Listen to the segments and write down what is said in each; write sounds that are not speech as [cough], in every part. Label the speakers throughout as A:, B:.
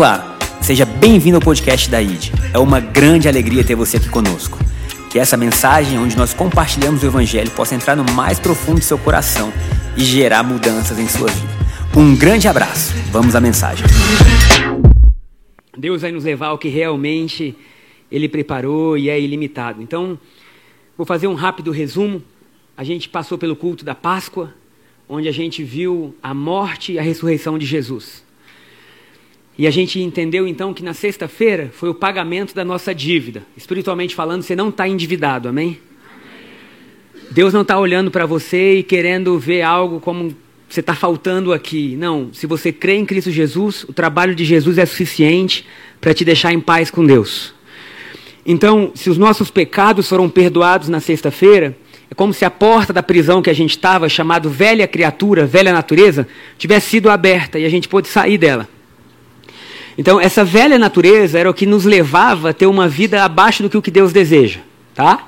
A: Olá, seja bem-vindo ao podcast da ID. É uma grande alegria ter você aqui conosco. Que essa mensagem, onde nós compartilhamos o Evangelho, possa entrar no mais profundo do seu coração e gerar mudanças em sua vida. Um grande abraço. Vamos à mensagem.
B: Deus vai nos levar ao que realmente Ele preparou e é ilimitado. Então, vou fazer um rápido resumo. A gente passou pelo culto da Páscoa, onde a gente viu a morte e a ressurreição de Jesus. E a gente entendeu então que na sexta-feira foi o pagamento da nossa dívida. Espiritualmente falando, você não está endividado, amém? Deus não está olhando para você e querendo ver algo como você está faltando aqui. Não, se você crê em Cristo Jesus, o trabalho de Jesus é suficiente para te deixar em paz com Deus. Então, se os nossos pecados foram perdoados na sexta-feira, é como se a porta da prisão que a gente estava, chamado velha criatura, velha natureza, tivesse sido aberta e a gente pôde sair dela. Então, essa velha natureza era o que nos levava a ter uma vida abaixo do que o que Deus deseja, tá?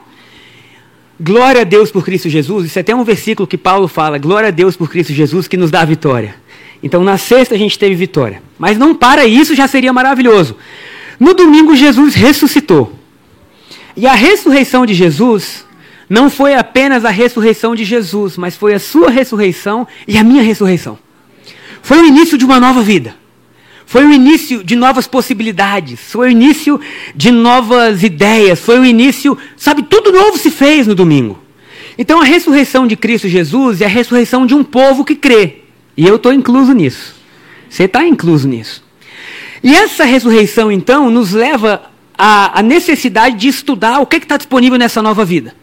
B: Glória a Deus por Cristo Jesus. Isso é até um versículo que Paulo fala: Glória a Deus por Cristo Jesus que nos dá a vitória. Então, na sexta a gente teve vitória. Mas não para isso, já seria maravilhoso. No domingo, Jesus ressuscitou. E a ressurreição de Jesus não foi apenas a ressurreição de Jesus, mas foi a sua ressurreição e a minha ressurreição. Foi o início de uma nova vida. Foi o início de novas possibilidades, foi o início de novas ideias, foi o início, sabe, tudo novo se fez no domingo. Então a ressurreição de Cristo Jesus é a ressurreição de um povo que crê. E eu estou incluso nisso. Você está incluso nisso. E essa ressurreição, então, nos leva à, à necessidade de estudar o que está disponível nessa nova vida.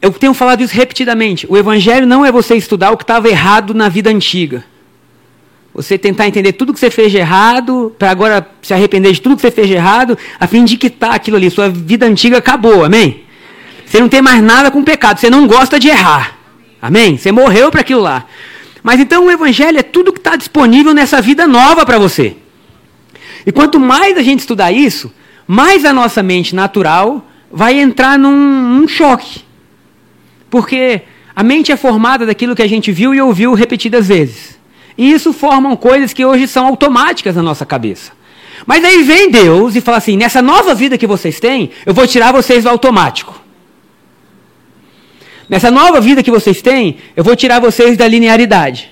B: Eu tenho falado isso repetidamente. O Evangelho não é você estudar o que estava errado na vida antiga. Você tentar entender tudo que você fez de errado, para agora se arrepender de tudo que você fez de errado, a fim de quitar aquilo ali. Sua vida antiga acabou, amém? Você não tem mais nada com pecado, você não gosta de errar, amém? Você morreu para aquilo lá. Mas então o Evangelho é tudo que está disponível nessa vida nova para você. E quanto mais a gente estudar isso, mais a nossa mente natural vai entrar num, num choque. Porque a mente é formada daquilo que a gente viu e ouviu repetidas vezes. E isso formam coisas que hoje são automáticas na nossa cabeça. Mas aí vem Deus e fala assim: nessa nova vida que vocês têm, eu vou tirar vocês do automático. Nessa nova vida que vocês têm, eu vou tirar vocês da linearidade.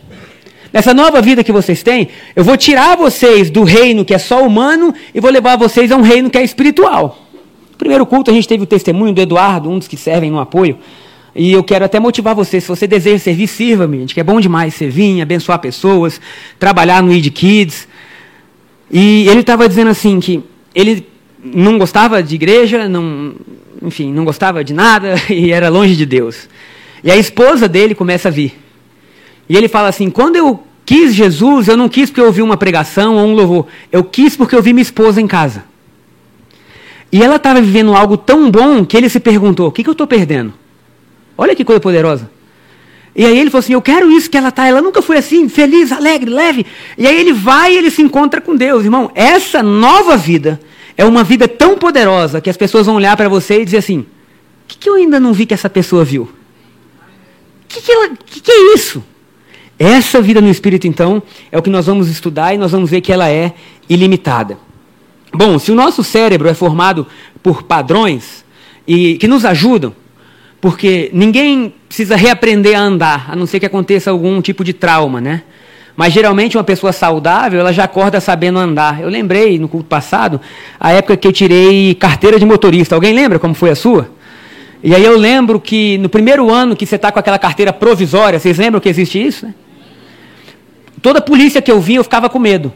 B: Nessa nova vida que vocês têm, eu vou tirar vocês do reino que é só humano e vou levar vocês a um reino que é espiritual. No primeiro culto a gente teve o testemunho do Eduardo, um dos que servem no apoio. E eu quero até motivar você, se você deseja servir, sirva-me, gente, que é bom demais servir, abençoar pessoas, trabalhar no ID Kids. E ele estava dizendo assim que ele não gostava de igreja, não, enfim, não gostava de nada [laughs] e era longe de Deus. E a esposa dele começa a vir. E ele fala assim: quando eu quis Jesus, eu não quis porque eu ouvi uma pregação ou um louvor, eu quis porque eu vi minha esposa em casa. E ela estava vivendo algo tão bom que ele se perguntou: o que, que eu estou perdendo? Olha que coisa poderosa. E aí ele falou assim: Eu quero isso que ela está. Ela nunca foi assim, feliz, alegre, leve. E aí ele vai e ele se encontra com Deus. Irmão, essa nova vida é uma vida tão poderosa que as pessoas vão olhar para você e dizer assim: O que, que, eu ainda não vi que essa pessoa viu? O que, que, que, que é isso? Essa vida no Espírito, então, é o que nós vamos estudar e nós vamos ver que ela é ilimitada. Bom, se o nosso cérebro é formado por padrões e que nos ajudam, porque ninguém precisa reaprender a andar, a não ser que aconteça algum tipo de trauma, né? Mas geralmente uma pessoa saudável, ela já acorda sabendo andar. Eu lembrei no culto passado, a época que eu tirei carteira de motorista. Alguém lembra como foi a sua? E aí eu lembro que no primeiro ano que você está com aquela carteira provisória, vocês lembram que existe isso? Né? Toda polícia que eu vinha, eu ficava com medo.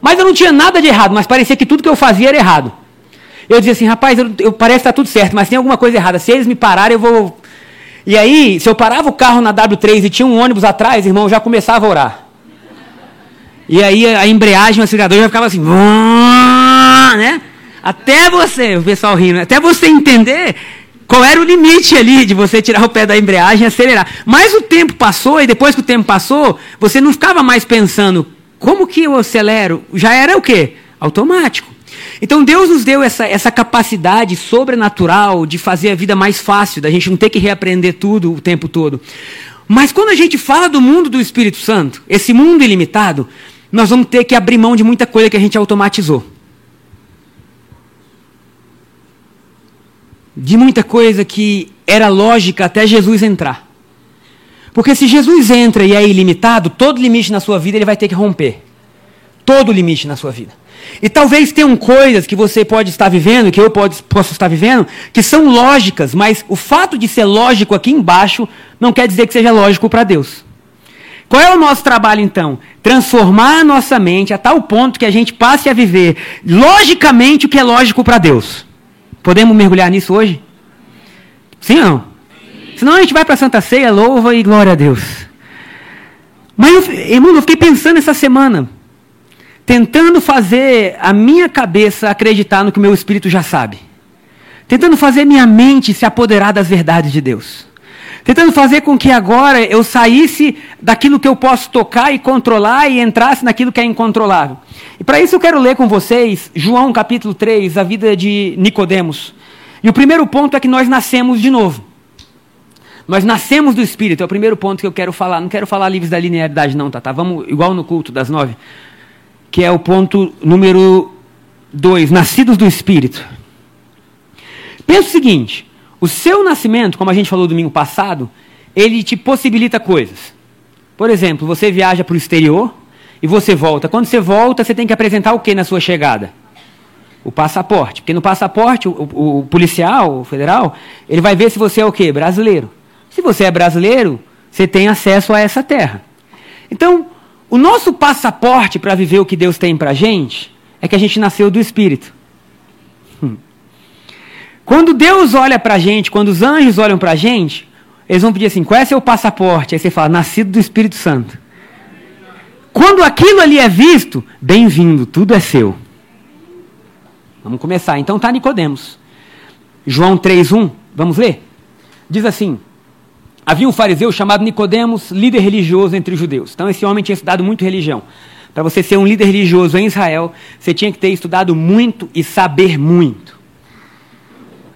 B: Mas eu não tinha nada de errado, mas parecia que tudo que eu fazia era errado. Eu dizia assim, rapaz, eu, eu parece que está tudo certo, mas tem alguma coisa errada. Se eles me pararem, eu vou. E aí, se eu parava o carro na W3 e tinha um ônibus atrás, irmão, eu já começava a orar. E aí a embreagem, o acelerador já ficava assim, né? Até você, o pessoal rindo, até você entender qual era o limite ali de você tirar o pé da embreagem e acelerar. Mas o tempo passou e depois que o tempo passou, você não ficava mais pensando como que eu acelero. Já era o quê? Automático. Então Deus nos deu essa, essa capacidade sobrenatural de fazer a vida mais fácil, da gente não ter que reaprender tudo o tempo todo. Mas quando a gente fala do mundo do Espírito Santo, esse mundo ilimitado, nós vamos ter que abrir mão de muita coisa que a gente automatizou. De muita coisa que era lógica até Jesus entrar. Porque se Jesus entra e é ilimitado, todo limite na sua vida ele vai ter que romper. Todo limite na sua vida. E talvez tenham coisas que você pode estar vivendo, que eu pode, posso estar vivendo, que são lógicas, mas o fato de ser lógico aqui embaixo não quer dizer que seja lógico para Deus. Qual é o nosso trabalho então? Transformar a nossa mente a tal ponto que a gente passe a viver logicamente o que é lógico para Deus. Podemos mergulhar nisso hoje? Sim ou não? Senão a gente vai para a Santa Ceia, louva e glória a Deus. Mas, irmão, eu fiquei pensando essa semana, tentando fazer a minha cabeça acreditar no que o meu espírito já sabe. Tentando fazer minha mente se apoderar das verdades de Deus. Tentando fazer com que agora eu saísse daquilo que eu posso tocar e controlar e entrasse naquilo que é incontrolável. E para isso eu quero ler com vocês João capítulo 3, a vida de Nicodemos. E o primeiro ponto é que nós nascemos de novo. Nós nascemos do Espírito, é o primeiro ponto que eu quero falar. Não quero falar livres da linearidade, não, tá? tá? Vamos igual no culto das nove. Que é o ponto número dois, nascidos do Espírito. Pensa o seguinte: o seu nascimento, como a gente falou domingo passado, ele te possibilita coisas. Por exemplo, você viaja para o exterior e você volta. Quando você volta, você tem que apresentar o que na sua chegada? O passaporte. Porque no passaporte, o, o, o policial, o federal, ele vai ver se você é o quê? Brasileiro. Se você é brasileiro, você tem acesso a essa terra. Então, o nosso passaporte para viver o que Deus tem para gente é que a gente nasceu do Espírito. Hum. Quando Deus olha para a gente, quando os anjos olham para a gente, eles vão pedir assim: qual é seu passaporte? Aí você fala: nascido do Espírito Santo. Quando aquilo ali é visto, bem-vindo, tudo é seu. Vamos começar. Então tá Nicodemos. João 3:1, vamos ler? Diz assim: Havia um fariseu chamado Nicodemos, líder religioso entre os judeus. Então esse homem tinha estudado muito religião. Para você ser um líder religioso em Israel, você tinha que ter estudado muito e saber muito.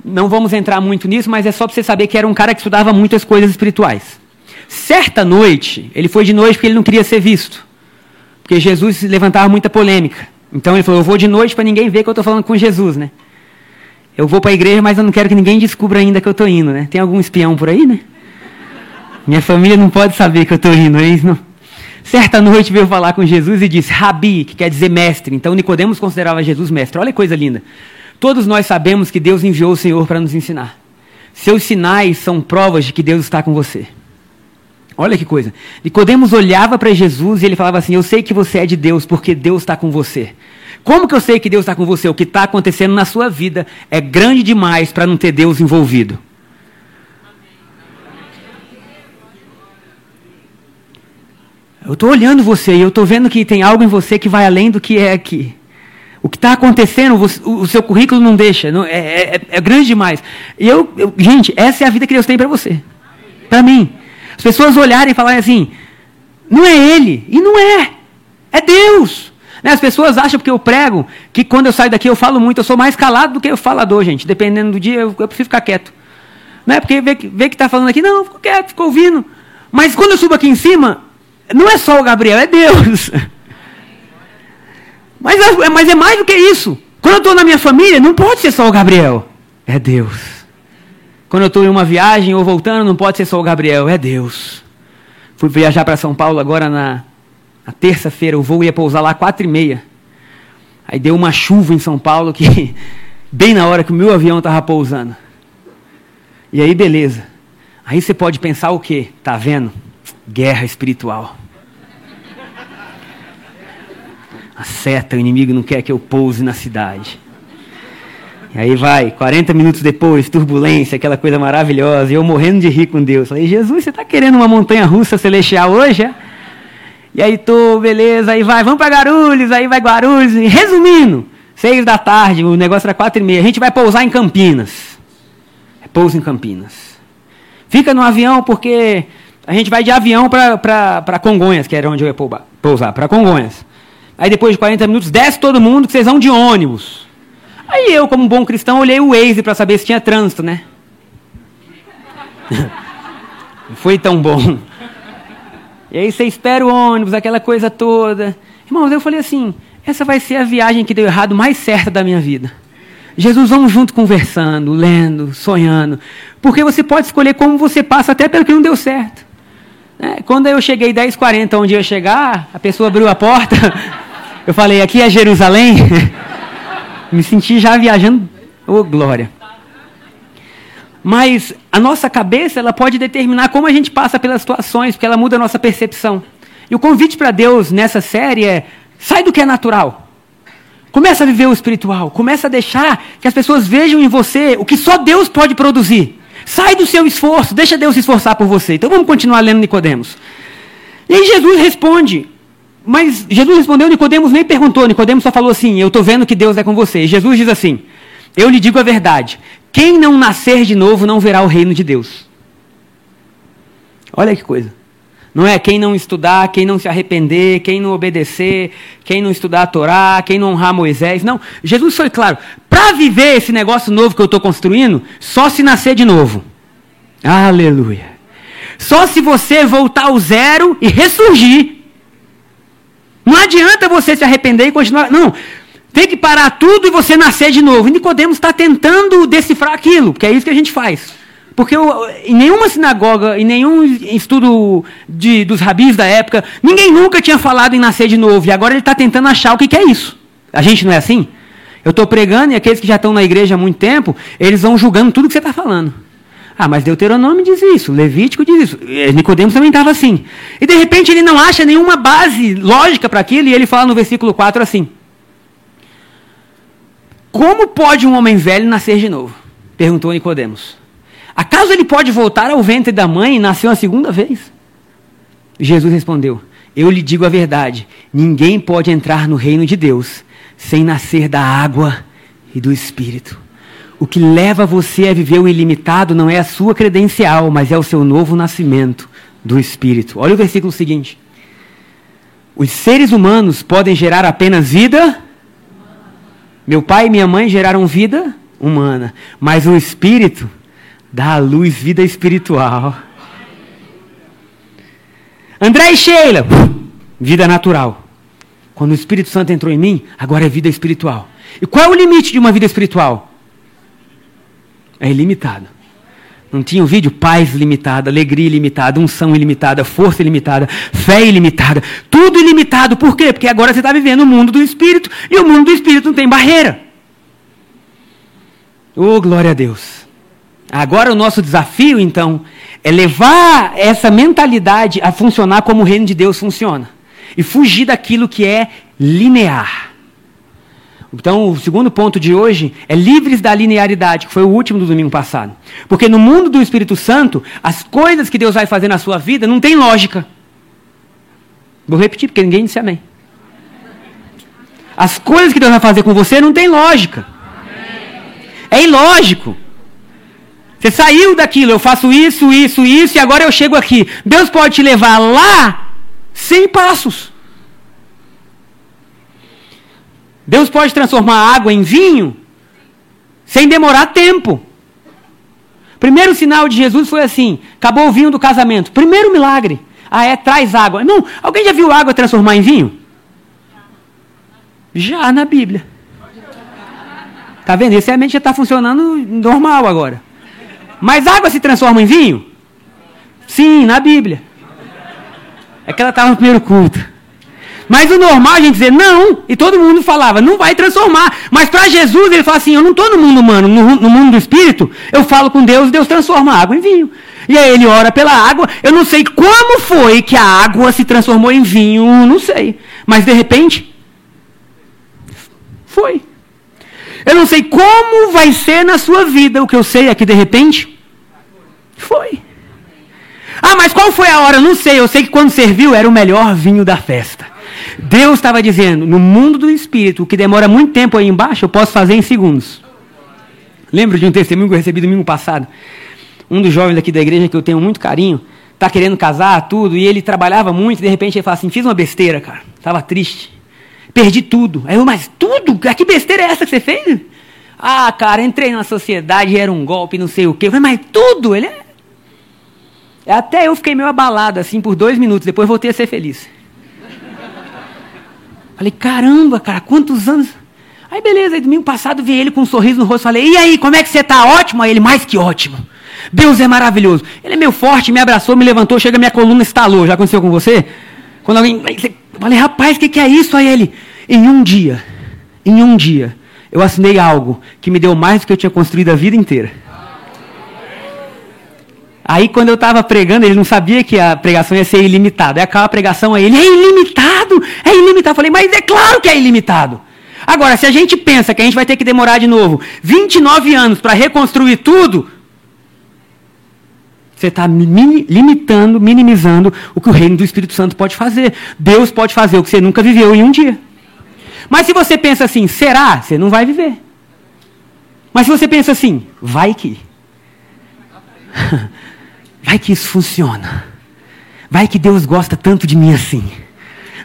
B: Não vamos entrar muito nisso, mas é só para você saber que era um cara que estudava muitas coisas espirituais. Certa noite, ele foi de noite porque ele não queria ser visto. Porque Jesus levantava muita polêmica. Então ele falou: Eu vou de noite para ninguém ver que eu estou falando com Jesus, né? Eu vou para a igreja, mas eu não quero que ninguém descubra ainda que eu estou indo, né? Tem algum espião por aí, né? Minha família não pode saber que eu estou indo, é isso? Não? Certa noite veio falar com Jesus e disse, Rabi, que quer dizer mestre. Então Nicodemos considerava Jesus mestre. Olha que coisa linda. Todos nós sabemos que Deus enviou o Senhor para nos ensinar. Seus sinais são provas de que Deus está com você. Olha que coisa. Nicodemos olhava para Jesus e ele falava assim: Eu sei que você é de Deus, porque Deus está com você. Como que eu sei que Deus está com você? O que está acontecendo na sua vida é grande demais para não ter Deus envolvido. Eu estou olhando você e eu estou vendo que tem algo em você que vai além do que é aqui. O que está acontecendo, o, seu currículo não deixa, não, é, é, é, grande demais. E eu, eu, gente, essa é a vida que Deus tem para você, para mim. As pessoas olharem e falarem assim: não é Ele, e não é, é Deus. Né? As pessoas acham porque eu prego que quando eu saio daqui eu falo muito, eu sou mais calado do que o falador, gente. Dependendo do dia, eu, eu ficar quieto. Não é porque vê, vê que está falando aqui, não, fico quieto, fico ouvindo. Mas quando eu subo aqui em cima, não é só o Gabriel, é Deus. Mas, é, mas é mais do que isso. Quando eu estou na minha família, não pode ser só o Gabriel, é Deus. Quando eu estou em uma viagem ou voltando, não pode ser só o Gabriel, é Deus. Fui viajar para São Paulo agora na, na terça-feira, o voo ia pousar lá quatro e meia. Aí deu uma chuva em São Paulo que [laughs] bem na hora que o meu avião estava pousando. E aí beleza. Aí você pode pensar o quê? Tá vendo? Guerra espiritual. A seta, o inimigo não quer que eu pouse na cidade. E aí vai, 40 minutos depois, turbulência, aquela coisa maravilhosa, e eu morrendo de rir com Deus. Falei, Jesus, você está querendo uma montanha russa celestial hoje? É? E aí tô, beleza, aí vai, vamos para Guarulhos, aí vai Guarulhos. E, resumindo, seis da tarde, o negócio era quatro e meia, a gente vai pousar em Campinas. É pouso em Campinas. Fica no avião porque a gente vai de avião para Congonhas, que era onde eu ia pousar, para Congonhas. Aí depois de 40 minutos, desce todo mundo, que vocês vão de ônibus. Aí eu, como bom cristão, olhei o Waze para saber se tinha trânsito, né? Não [laughs] foi tão bom. E aí você espera o ônibus, aquela coisa toda. Irmãos, eu falei assim: essa vai ser a viagem que deu errado mais certa da minha vida. Jesus, vamos junto conversando, lendo, sonhando. Porque você pode escolher como você passa até pelo que não deu certo. É, quando eu cheguei 10h40 onde eu ia chegar, a pessoa abriu a porta. [laughs] Eu falei, aqui é Jerusalém. [laughs] Me senti já viajando. Ô, oh, glória. Mas a nossa cabeça, ela pode determinar como a gente passa pelas situações, porque ela muda a nossa percepção. E o convite para Deus nessa série é: sai do que é natural. Começa a viver o espiritual. Começa a deixar que as pessoas vejam em você o que só Deus pode produzir. Sai do seu esforço, deixa Deus se esforçar por você. Então vamos continuar lendo Nicodemos. E aí Jesus responde. Mas Jesus respondeu, Nicodemos nem perguntou, Nicodemos só falou assim: "Eu estou vendo que Deus é com você". E Jesus diz assim: "Eu lhe digo a verdade. Quem não nascer de novo não verá o reino de Deus". Olha que coisa. Não é quem não estudar, quem não se arrepender, quem não obedecer, quem não estudar a Torá, quem não honrar Moisés. Não. Jesus foi claro. Para viver esse negócio novo que eu estou construindo, só se nascer de novo. Aleluia. Só se você voltar ao zero e ressurgir. Não adianta você se arrepender e continuar. Não. Tem que parar tudo e você nascer de novo. E Nicodemos está tentando decifrar aquilo, porque é isso que a gente faz. Porque eu, em nenhuma sinagoga, em nenhum estudo de, dos rabis da época, ninguém nunca tinha falado em nascer de novo. E agora ele está tentando achar o que, que é isso. A gente não é assim? Eu estou pregando e aqueles que já estão na igreja há muito tempo, eles vão julgando tudo que você está falando. Ah, mas Deuteronômio diz isso, Levítico diz isso, Nicodemos também estava assim. E de repente ele não acha nenhuma base lógica para aquilo, e ele fala no versículo 4 assim: Como pode um homem velho nascer de novo? Perguntou Nicodemos. Acaso ele pode voltar ao ventre da mãe e nascer uma segunda vez? Jesus respondeu: Eu lhe digo a verdade: ninguém pode entrar no reino de Deus sem nascer da água e do Espírito. O que leva você a viver o ilimitado não é a sua credencial, mas é o seu novo nascimento do Espírito. Olha o versículo seguinte. Os seres humanos podem gerar apenas vida. Meu pai e minha mãe geraram vida humana, mas o Espírito dá à luz vida espiritual. André e Sheila, vida natural. Quando o Espírito Santo entrou em mim, agora é vida espiritual. E qual é o limite de uma vida espiritual? É ilimitado. Não tinha um vídeo? Paz limitada, alegria ilimitada, unção ilimitada, força ilimitada, fé ilimitada. Tudo ilimitado. Por quê? Porque agora você está vivendo o mundo do Espírito e o mundo do Espírito não tem barreira. Oh, glória a Deus. Agora o nosso desafio, então, é levar essa mentalidade a funcionar como o reino de Deus funciona. E fugir daquilo que é linear. Então, o segundo ponto de hoje é livres da linearidade, que foi o último do domingo passado. Porque no mundo do Espírito Santo, as coisas que Deus vai fazer na sua vida não tem lógica. Vou repetir, porque ninguém disse amém. As coisas que Deus vai fazer com você não tem lógica. É ilógico. Você saiu daquilo, eu faço isso, isso, isso, e agora eu chego aqui. Deus pode te levar lá sem passos. Deus pode transformar água em vinho sem demorar tempo. Primeiro sinal de Jesus foi assim: acabou o vinho do casamento. Primeiro milagre. Ah, é, traz água. Não, alguém já viu água transformar em vinho? Já na Bíblia. Tá vendo? Esse a mente já está funcionando normal agora. Mas água se transforma em vinho? Sim, na Bíblia. É que ela estava no primeiro culto. Mas o normal a gente dizer não, e todo mundo falava, não vai transformar. Mas para Jesus ele fala assim: eu não estou no mundo humano, no, no, mundo do espírito, eu falo com Deus, Deus transforma a água em vinho. E aí ele ora pela água, eu não sei como foi que a água se transformou em vinho, não sei. Mas de repente, foi. Eu não sei como vai ser na sua vida. O que eu sei é que de repente foi. Ah, mas qual foi a hora? Não sei. Eu sei que quando serviu era o melhor vinho da festa. Deus estava dizendo: no mundo do espírito, o que demora muito tempo aí embaixo, eu posso fazer em segundos. Lembro de um testemunho que eu recebi domingo passado. Um dos jovens aqui da igreja que eu tenho muito carinho, está querendo casar, tudo, e ele trabalhava muito, e de repente ele fala assim: fiz uma besteira, cara. Estava triste. Perdi tudo. Aí eu, mas tudo? Que besteira é essa que você fez? Ah, cara, entrei na sociedade, era um golpe, não sei o quê. Eu falei, mas tudo? Ele é... Até eu fiquei meio abalado, assim, por dois minutos. Depois voltei a ser feliz. Falei, caramba, cara, quantos anos? Aí beleza, aí domingo passado vi ele com um sorriso no rosto, falei, e aí, como é que você está? Ótimo? Aí ele, mais que ótimo. Deus é maravilhoso. Ele é meio forte, me abraçou, me levantou, chega minha coluna estalou. Já aconteceu com você? Quando alguém. Eu falei, rapaz, o que, que é isso? Aí ele, em um dia, em um dia, eu assinei algo que me deu mais do que eu tinha construído a vida inteira. Aí quando eu estava pregando, ele não sabia que a pregação ia ser ilimitada. Aí acaba a pregação aí, ele é ilimitado, é ilimitado. Eu falei, mas é claro que é ilimitado. Agora, se a gente pensa que a gente vai ter que demorar de novo 29 anos para reconstruir tudo, você está limitando, minimizando o que o reino do Espírito Santo pode fazer. Deus pode fazer o que você nunca viveu em um dia. Mas se você pensa assim, será? Você não vai viver. Mas se você pensa assim, vai que. [laughs] Vai que isso funciona. Vai que Deus gosta tanto de mim assim.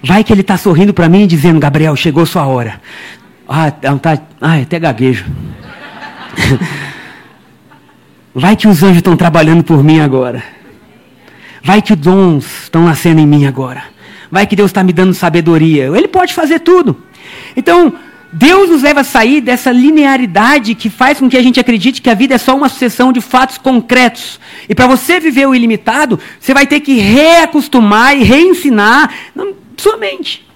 B: Vai que Ele está sorrindo para mim e dizendo, Gabriel, chegou sua hora. Ah, tá, ah até gaguejo. [laughs] Vai que os anjos estão trabalhando por mim agora. Vai que os dons estão nascendo em mim agora. Vai que Deus está me dando sabedoria. Ele pode fazer tudo. Então, Deus nos leva a sair dessa linearidade que faz com que a gente acredite que a vida é só uma sucessão de fatos concretos. E para você viver o ilimitado, você vai ter que reacostumar e reensinar sua mente.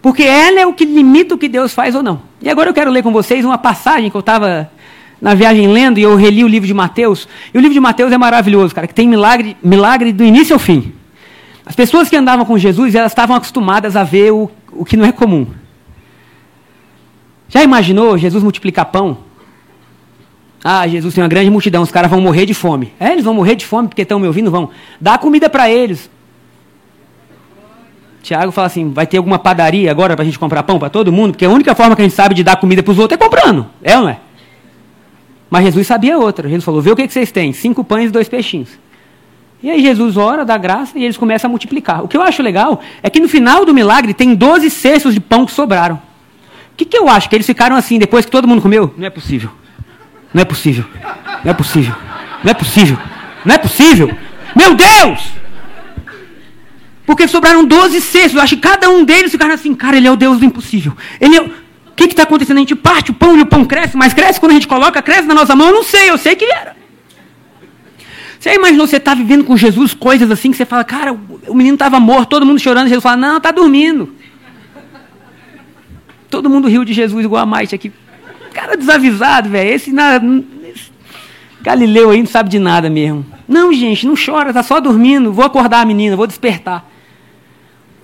B: Porque ela é o que limita o que Deus faz ou não. E agora eu quero ler com vocês uma passagem que eu estava na viagem lendo e eu reli o livro de Mateus. E o livro de Mateus é maravilhoso, cara, que tem milagre, milagre do início ao fim. As pessoas que andavam com Jesus, elas estavam acostumadas a ver o, o que não é comum. Já imaginou Jesus multiplicar pão? Ah, Jesus tem uma grande multidão, os caras vão morrer de fome. É, eles vão morrer de fome porque estão me ouvindo? Vão. Dá comida para eles. Tiago fala assim: vai ter alguma padaria agora para a gente comprar pão para todo mundo? Porque a única forma que a gente sabe de dar comida para os outros é comprando. É ou não é? Mas Jesus sabia outra. Jesus falou: vê o que, vocês têm: cinco pães e dois peixinhos. E aí Jesus ora, dá graça e eles começam a multiplicar. O que eu acho legal é que no final do milagre tem 12 cestos de pão que sobraram. O que, que eu acho? Que eles ficaram assim depois que todo mundo comeu? Não é possível. Não é possível. Não é possível. Não é possível. Não é possível. Meu Deus! Porque sobraram 12 cestos. Eu acho que cada um deles ficaram assim, cara, ele é o Deus do impossível. Ele é... que está acontecendo? A gente parte o pão e o pão cresce, mas cresce quando a gente coloca, cresce na nossa mão. Eu não sei, eu sei que era. Você imaginou você estar tá vivendo com Jesus coisas assim que você fala, cara, o menino estava morto, todo mundo chorando, Jesus fala, não, está dormindo. Todo mundo riu de Jesus igual a Maite aqui. Cara desavisado, velho. Esse, esse Galileu aí não sabe de nada mesmo. Não, gente, não chora, está só dormindo. Vou acordar a menina, vou despertar.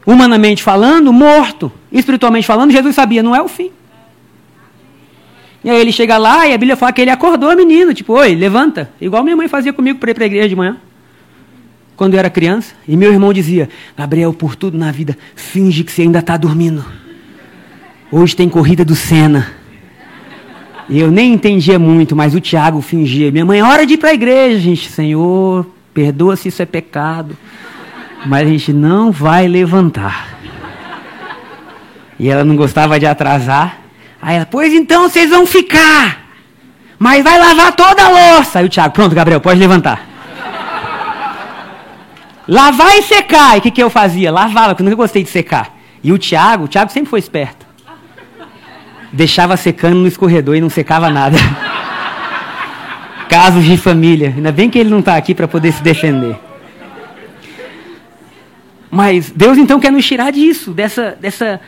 B: Humanamente falando, morto. Espiritualmente falando, Jesus sabia, não é o fim. E aí ele chega lá e a Bíblia fala que ele acordou a menina, tipo, oi, levanta. Igual minha mãe fazia comigo para ir para a igreja de manhã. Quando eu era criança. E meu irmão dizia, Gabriel, por tudo na vida, finge que você ainda está dormindo. Hoje tem corrida do Senna. E eu nem entendia muito, mas o Tiago fingia. Minha mãe, é hora de ir para a igreja, gente. Senhor, perdoa se isso é pecado. Mas a gente não vai levantar. E ela não gostava de atrasar. Aí ela, pois então vocês vão ficar. Mas vai lavar toda a louça. Aí o Tiago, pronto, Gabriel, pode levantar. Lavar e secar. E o que, que eu fazia? Lavava, porque eu nunca gostei de secar. E o Tiago, o Tiago sempre foi esperto. Deixava secando no escorredor e não secava nada. [laughs] Casos de família. Ainda bem que ele não está aqui para poder se defender. Mas Deus então quer nos tirar disso, dessa. dessa...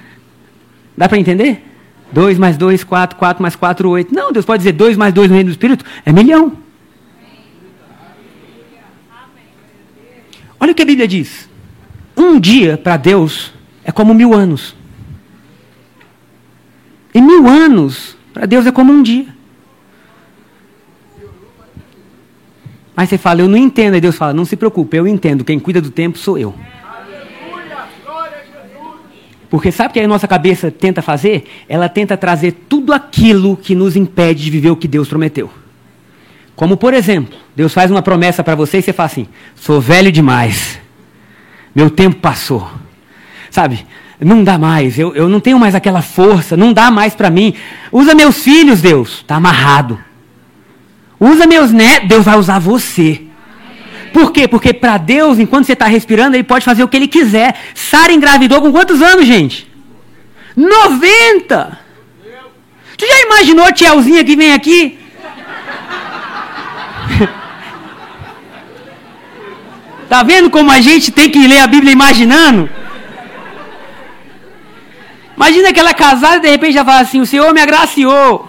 B: Dá para entender? 2 mais 2, 4, 4 mais 4, 8. Não, Deus pode dizer 2 mais 2 no reino do Espírito é milhão. Olha o que a Bíblia diz. Um dia para Deus é como mil anos. E mil anos para Deus é como um dia. Mas você fala, eu não entendo. Aí Deus fala, não se preocupe, eu entendo. Quem cuida do tempo sou eu. Porque sabe o que a nossa cabeça tenta fazer? Ela tenta trazer tudo aquilo que nos impede de viver o que Deus prometeu. Como, por exemplo, Deus faz uma promessa para você e você fala assim: sou velho demais, meu tempo passou. Sabe? Não dá mais, eu, eu não tenho mais aquela força, não dá mais para mim. Usa meus filhos, Deus, está amarrado. Usa meus netos, Deus vai usar você. Por quê? Porque para Deus, enquanto você está respirando, Ele pode fazer o que Ele quiser. Sara engravidou com quantos anos, gente? 90! Tu já imaginou a tiazinha que vem aqui? [laughs] tá vendo como a gente tem que ler a Bíblia imaginando? Imagina aquela casada e de repente já fala assim: O Senhor me agraciou.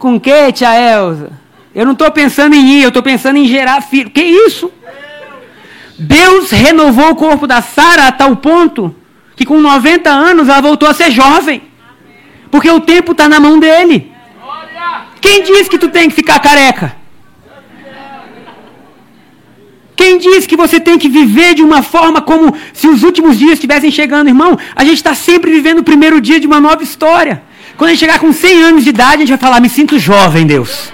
B: Com que, tia Elza? Eu não estou pensando em ir, eu estou pensando em gerar filho. Que isso? Deus renovou o corpo da Sara a tal ponto que com 90 anos ela voltou a ser jovem. Porque o tempo está na mão dele. Quem diz que tu tem que ficar careca? Quem diz que você tem que viver de uma forma como se os últimos dias estivessem chegando, irmão? A gente está sempre vivendo o primeiro dia de uma nova história. Quando a gente chegar com 100 anos de idade, a gente vai falar: me sinto jovem, Deus.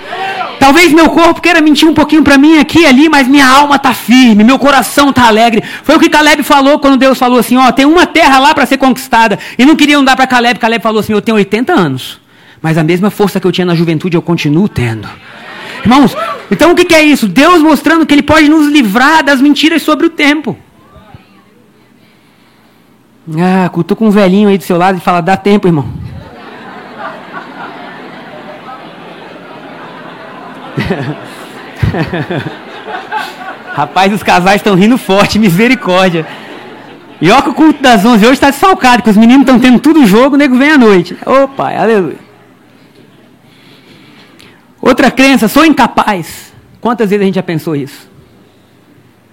B: Talvez meu corpo queira mentir um pouquinho para mim aqui e ali, mas minha alma está firme, meu coração está alegre. Foi o que Caleb falou quando Deus falou assim: ó, tem uma terra lá para ser conquistada. E não queriam dar para Caleb. Caleb falou assim: eu tenho 80 anos, mas a mesma força que eu tinha na juventude eu continuo tendo. Irmãos, então o que, é isso? Deus mostrando que Ele pode nos livrar das mentiras sobre o tempo. Ah, cutuca um velhinho aí do seu lado e fala: dá tempo, irmão. [laughs] Rapaz, os casais estão rindo forte, misericórdia. E ó que o culto das 11 hoje está desfalcado, que os meninos estão tendo tudo jogo, o nego vem à noite. Ô pai, aleluia. Outra crença, sou incapaz. Quantas vezes a gente já pensou isso?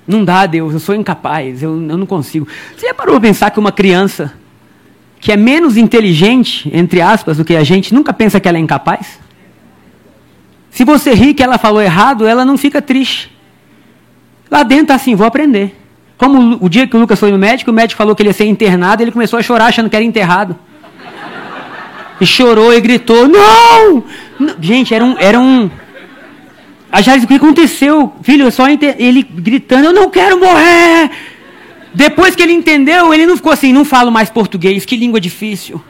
B: Não dá, Deus, eu sou incapaz, eu, eu não consigo. Você já parou para pensar que uma criança que é menos inteligente, entre aspas, do que a gente, nunca pensa que ela é incapaz? Se você ri que ela falou errado, ela não fica triste. Lá dentro tá assim, vou aprender. Como o dia que o Lucas foi no médico, o médico falou que ele ia ser internado, ele começou a chorar achando que era enterrado. E chorou e gritou: Não! Gente, era um. Era um... A Jales, o que aconteceu? Filho, só ente... ele gritando: Eu não quero morrer! Depois que ele entendeu, ele não ficou assim: Não falo mais português, que língua difícil.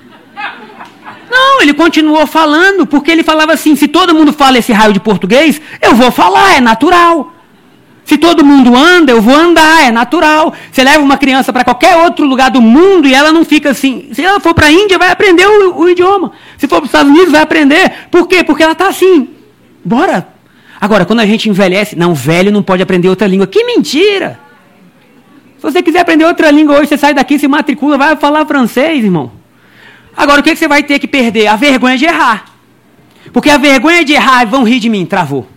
B: Não, ele continuou falando, porque ele falava assim: se todo mundo fala esse raio de português, eu vou falar, é natural. Se todo mundo anda, eu vou andar, é natural. Você leva uma criança para qualquer outro lugar do mundo e ela não fica assim. Se ela for para a Índia, vai aprender o, o, idioma. Se for para os Estados Unidos, vai aprender. Por quê? Porque ela está assim. Bora. Agora, quando a gente envelhece, não, velho não pode aprender outra língua. Que mentira! Se você quiser aprender outra língua hoje, você sai daqui, se matricula, vai falar francês, irmão. Agora, o que você vai ter que perder? A vergonha de errar. Porque a vergonha de errar, vão rir de mim, travou.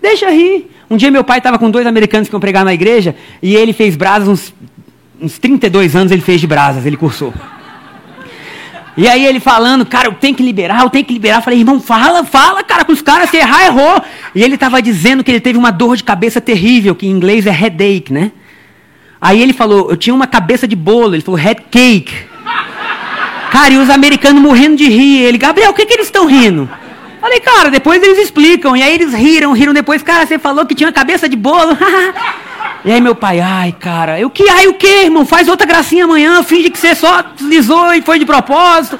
B: Deixa rir. Um dia meu pai estava com dois americanos que iam pregar na igreja e ele fez brasas, uns, uns 32 anos ele fez de brasas, ele cursou. E aí ele falando, cara, eu tenho que liberar, eu tenho que liberar. Eu falei, irmão, fala, fala, cara, com os caras, se errar, errou. E ele estava dizendo que ele teve uma dor de cabeça terrível, que em inglês é headache, né? Aí ele falou, eu tinha uma cabeça de bolo, ele falou, head cake. Cara, e os americanos morrendo de rir. Ele, Gabriel, o que, que eles estão rindo? Falei, cara, depois eles explicam. E aí eles riram, riram depois. Cara, você falou que tinha cabeça de bolo. [laughs] e aí meu pai, ai, cara, eu que, ai, o que, irmão? Faz outra gracinha amanhã, finge que você só deslizou e foi de propósito.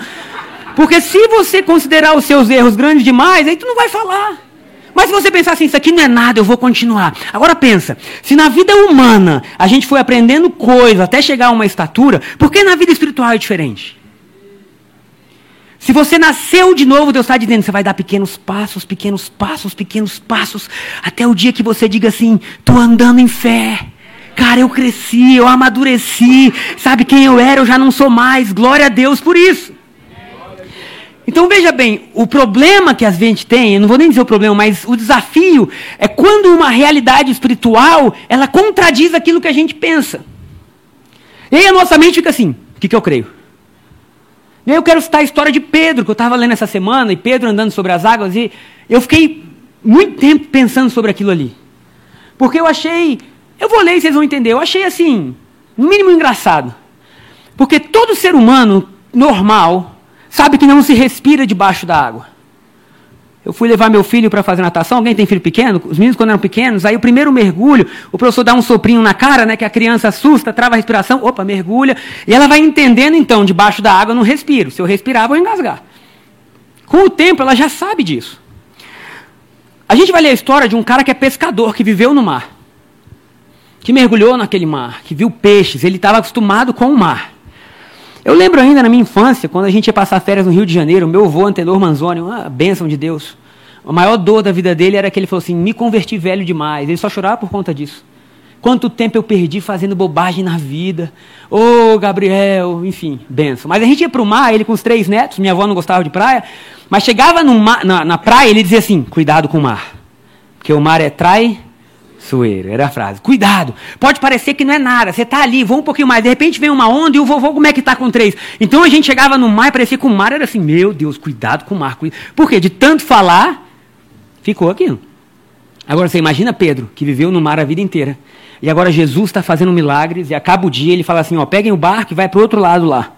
B: Porque se você considerar os seus erros grandes demais, aí tu não vai falar. Mas se você pensar assim, isso aqui não é nada, eu vou continuar. Agora pensa, se na vida humana a gente foi aprendendo coisas até chegar a uma estatura, por que na vida espiritual é diferente? Se você nasceu de novo, Deus está dizendo, você vai dar pequenos passos, pequenos passos, pequenos passos, até o dia que você diga assim: estou andando em fé. Cara, eu cresci, eu amadureci, sabe quem eu era, eu já não sou mais. Glória a Deus por isso. Então veja bem, o problema que a gente tem, eu não vou nem dizer o problema, mas o desafio é quando uma realidade espiritual, ela contradiz aquilo que a gente pensa. E aí a nossa mente fica assim, o que, que eu creio? E aí eu quero citar a história de Pedro, que eu estava lendo essa semana, e Pedro andando sobre as águas, e eu fiquei muito tempo pensando sobre aquilo ali. Porque eu achei, eu vou ler e vocês vão entender, eu achei assim, no mínimo engraçado. Porque todo ser humano normal sabe que não se respira debaixo da água. Eu fui levar meu filho para fazer natação. Alguém tem filho pequeno? Os meninos, quando eram pequenos, aí o primeiro mergulho, o professor dá um soprinho na cara, né? Que a criança assusta, trava a respiração, opa, mergulha. E ela vai entendendo, então, debaixo da água eu não respiro. Se eu respirar, vou engasgar. Com o tempo, ela já sabe disso. A gente vai ler a história de um cara que é pescador, que viveu no mar. Que mergulhou naquele mar, que viu peixes. Ele estava acostumado com o mar. Eu lembro ainda na minha infância, quando a gente ia passar férias no Rio de Janeiro, meu avô, Antenor Manzoni, uma bênção de Deus. A maior dor da vida dele era que ele falou assim: me converti velho demais. Ele só chorava por conta disso. Quanto tempo eu perdi fazendo bobagem na vida. Ô, oh, Gabriel, enfim, benção. Mas a gente ia para o mar, ele com os três netos, minha avó não gostava de praia, mas chegava mar, na, na, praia, ele dizia assim: cuidado com o mar. Porque o mar é trai. Sueiro, era a frase. Cuidado, pode parecer que não é nada, você está ali, vou um pouquinho mais, de repente vem uma onda e o vovô como é que está com três? Então a gente chegava no mar e parecia que o mar era assim, meu Deus, cuidado com o mar. Por quê? De tanto falar, ficou aquilo. Agora você imagina Pedro, que viveu no mar a vida inteira. E agora Jesus está fazendo milagres e acaba o dia ele fala assim: ó, peguem o barco e vai para o outro lado lá.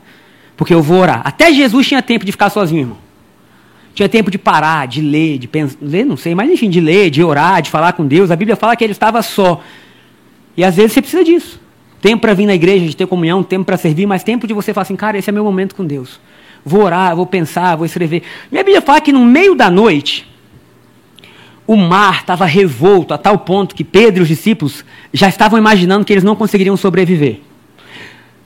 B: Porque eu vou orar. Até Jesus tinha tempo de ficar sozinho, irmão. Tinha tempo de parar, de ler, de pensar, ler, não sei, mas enfim, de ler, de orar, de falar com Deus. A Bíblia fala que ele estava só. E às vezes você precisa disso. Tempo para vir na igreja, de ter comunhão, tempo para servir, mas tempo de você falar assim, cara, esse é meu momento com Deus. Vou orar, vou pensar, vou escrever. Minha Bíblia fala que no meio da noite, o mar estava revolto a tal ponto que Pedro e os discípulos já estavam imaginando que eles não conseguiriam sobreviver.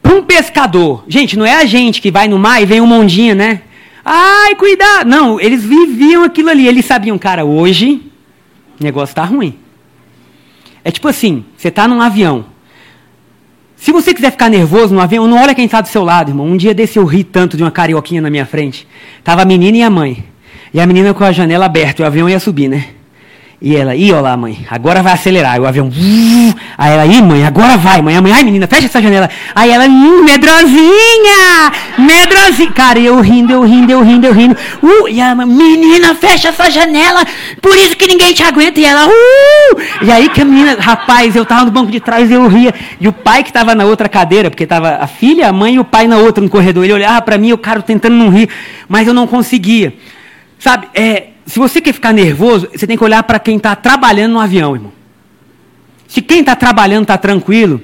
B: Para um pescador, gente, não é a gente que vai no mar e vem um ondinha, né? Ai, cuidado! Não, eles viviam aquilo ali. Eles sabiam, cara, hoje o negócio está ruim. É tipo assim, você está num avião. Se você quiser ficar nervoso no avião, não olha quem está do seu lado, irmão. Um dia desse eu ri tanto de uma carioquinha na minha frente. Tava a menina e a mãe. E a menina com a janela aberta, o avião ia subir, né? E ela, ih, olha lá, mãe, agora vai acelerar. O avião, uh, aí ela, ih, mãe, agora vai, mãe. A mãe, ai, menina, fecha essa janela. Aí ela, hum, medrosinha, medrosinha. Cara, eu rindo, eu rindo, eu rindo, eu rindo. Uh, e a menina, fecha essa janela, por isso que ninguém te aguenta. E ela, uh. E aí que a menina, rapaz, eu tava no banco de trás e eu ria. E o pai que tava na outra cadeira, porque tava a filha, a mãe e o pai na outra no corredor. Ele olhava para mim, o cara tentando não rir, mas eu não conseguia. Sabe, é, se você quer ficar nervoso, você tem que olhar para quem está trabalhando no avião, irmão. Se quem está trabalhando está tranquilo,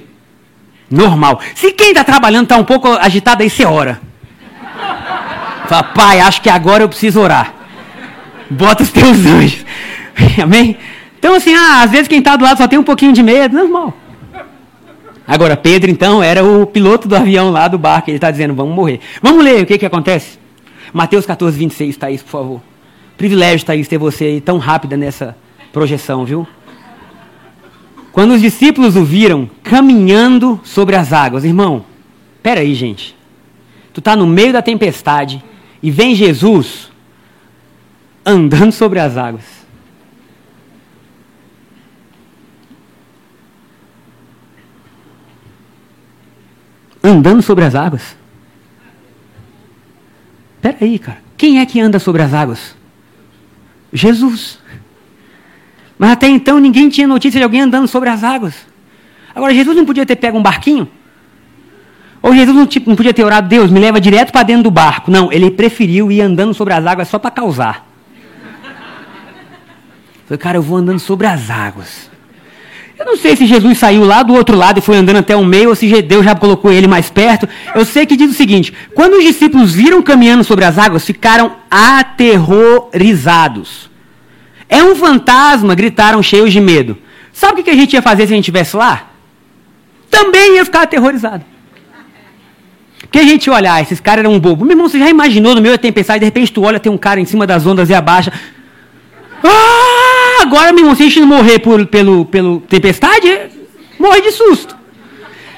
B: normal. Se quem está trabalhando está um pouco agitado, aí você ora. Fala, pai, acho que agora eu preciso orar. Bota os teus [laughs] anjos. Amém? Então, assim, ah, às vezes quem está do lado só tem um pouquinho de medo, normal. Agora, Pedro, então, era o piloto do avião lá do barco. Ele está dizendo, vamos morrer. Vamos ler o que, que acontece? Mateus 14, 26, Thaís, por favor. Privilégio, Thaís, ter você aí tão rápida nessa projeção, viu? Quando os discípulos o viram caminhando sobre as águas, irmão, pera aí, gente. Tu está no meio da tempestade e vem Jesus andando sobre as águas. Andando sobre as águas? Pera aí, cara. Quem é que anda sobre as águas? Jesus. Mas até então ninguém tinha notícia de alguém andando sobre as águas. Agora, Jesus não podia ter pego um barquinho? Ou Jesus não, não podia ter orado, Deus, me leva direto para dentro do barco. Não, ele preferiu ir andando sobre as águas só para causar. Falei, cara, eu vou andando sobre as águas. Eu não sei se Jesus saiu lá do outro lado e foi andando até o meio, ou se Deus já colocou ele mais perto. Eu sei que diz o seguinte: quando os discípulos viram caminhando sobre as águas, ficaram aterrorizados. É um fantasma, gritaram cheios de medo. Sabe o que a gente ia fazer se a gente estivesse lá? Também ia ficar aterrorizado. Porque a gente olha, ah, esses caras eram um bobo. Meu irmão, você já imaginou no meio da tempestade, de repente tu olha, tem um cara em cima das ondas e abaixa. Ah! Agora, meu irmão, se a gente não morrer por, pelo, pelo tempestade, morre de susto.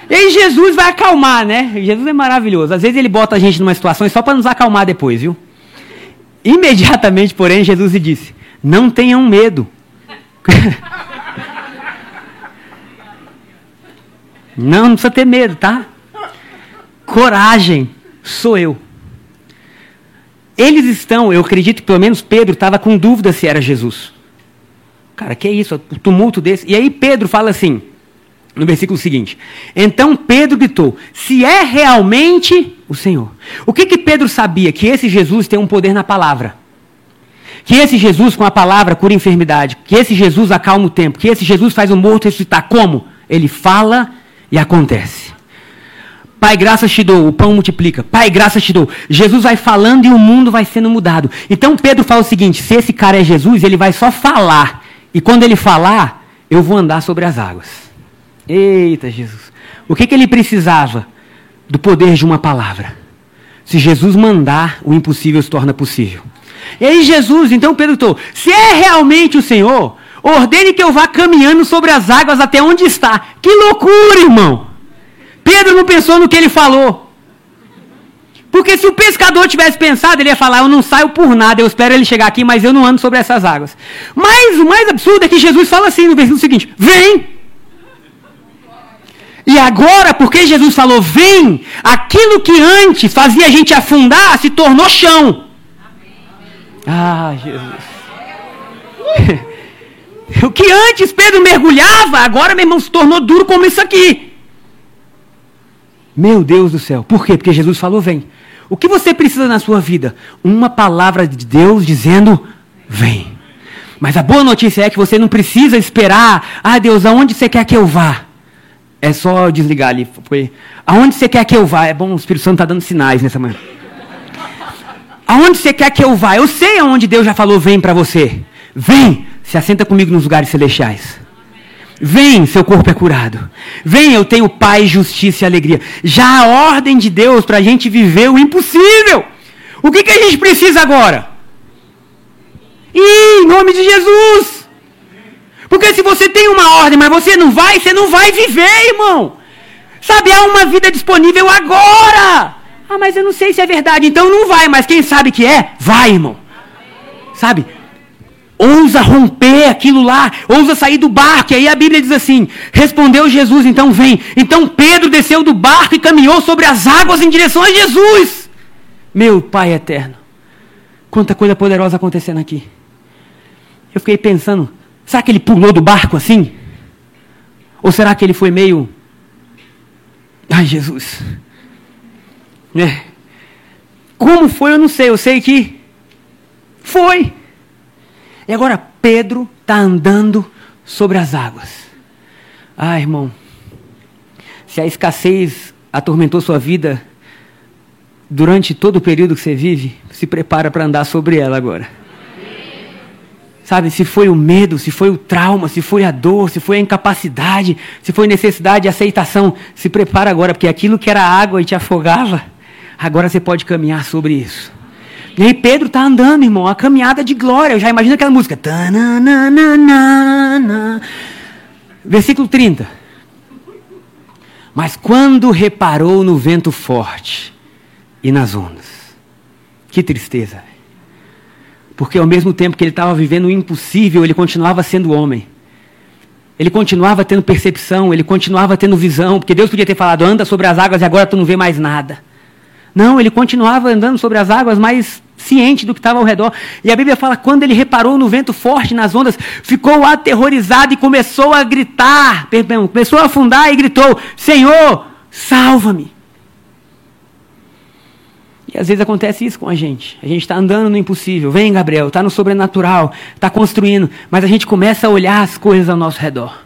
B: E aí Jesus vai acalmar, né? Jesus é maravilhoso. Às vezes ele bota a gente numa situação só para nos acalmar depois, viu? Imediatamente, porém, Jesus lhe disse: Não tenham medo. [laughs] não, não precisa ter medo, tá? Coragem, sou eu. Eles estão, eu acredito pelo menos Pedro estava com dúvida se era Jesus. Cara, que é isso? O tumulto desse. E aí Pedro fala assim, no versículo seguinte: Então Pedro gritou: Se é realmente o Senhor. O que que Pedro sabia? Que esse Jesus tem um poder na palavra. Que esse Jesus, com a palavra, cura enfermidade. Que esse Jesus acalma o tempo. Que esse Jesus faz o morto ressuscitar. Como? Ele fala e acontece. Pai, graças te dou, o pão multiplica. Pai, graças te dou. Jesus vai falando e o mundo vai sendo mudado. Então Pedro fala o seguinte: se esse cara é Jesus, ele vai só falar e quando ele falar, eu vou andar sobre as águas. Eita, Jesus. O que, que ele precisava? Do poder de uma palavra. Se Jesus mandar, o impossível se torna possível. E aí Jesus, então perguntou: se é realmente o Senhor, ordene que eu vá caminhando sobre as águas até onde está. Que loucura, irmão! Pedro não pensou no que ele falou. Porque se o pescador tivesse pensado, ele ia falar: Eu não saio por nada, eu espero ele chegar aqui, mas eu não ando sobre essas águas. Mas o mais absurdo é que Jesus fala assim no versículo seguinte: Vem! E agora, porque Jesus falou vem, aquilo que antes fazia a gente afundar se tornou chão. Ah, Jesus. [laughs] o que antes Pedro mergulhava, agora, meu irmão, se tornou duro como isso aqui. Meu Deus do céu. Por quê? Porque Jesus falou vem. O que você precisa na sua vida? Uma palavra de Deus dizendo vem. Mas a boa notícia é que você não precisa esperar. Ah, Deus, aonde você quer que eu vá? É só desligar ali. Foi. Aonde você quer que eu vá? É bom, o Espírito Santo está dando sinais nessa manhã. Aonde você quer que eu vá? Eu sei aonde Deus já falou, vem para você. Vem, se assenta comigo nos lugares celestiais. Vem, seu corpo é curado. Vem, eu tenho paz, justiça e alegria. Já a ordem de Deus para a gente viver o impossível. O que, que a gente precisa agora? Em nome de Jesus. Porque se você tem uma ordem, mas você não vai, você não vai viver, irmão. Sabe, há uma vida disponível agora. Ah, mas eu não sei se é verdade, então não vai, mas quem sabe que é, vai, irmão. Sabe? Ousa romper aquilo lá, ousa sair do barco. E aí a Bíblia diz assim: Respondeu Jesus, então vem. Então Pedro desceu do barco e caminhou sobre as águas em direção a Jesus. Meu Pai eterno, quanta coisa poderosa acontecendo aqui. Eu fiquei pensando, Será que ele pulou do barco assim? Ou será que ele foi meio. Ai, Jesus. É. Como foi, eu não sei. Eu sei que foi. E agora Pedro está andando sobre as águas. Ah, irmão. Se a escassez atormentou sua vida durante todo o período que você vive, se prepara para andar sobre ela agora. Sabe, se foi o medo, se foi o trauma, se foi a dor, se foi a incapacidade, se foi necessidade de aceitação, se prepara agora, porque aquilo que era água e te afogava, agora você pode caminhar sobre isso. E aí Pedro está andando, irmão, a caminhada de glória. Eu já imagino aquela música. Versículo 30. Mas quando reparou no vento forte e nas ondas, que tristeza. Porque ao mesmo tempo que ele estava vivendo o impossível, ele continuava sendo homem. Ele continuava tendo percepção, ele continuava tendo visão, porque Deus podia ter falado, anda sobre as águas e agora tu não vê mais nada. Não, ele continuava andando sobre as águas, mas ciente do que estava ao redor. E a Bíblia fala: quando ele reparou no vento forte, nas ondas, ficou aterrorizado e começou a gritar, perdão, começou a afundar e gritou: Senhor, salva-me. E às vezes acontece isso com a gente. A gente está andando no impossível. Vem, Gabriel, está no sobrenatural, está construindo. Mas a gente começa a olhar as coisas ao nosso redor.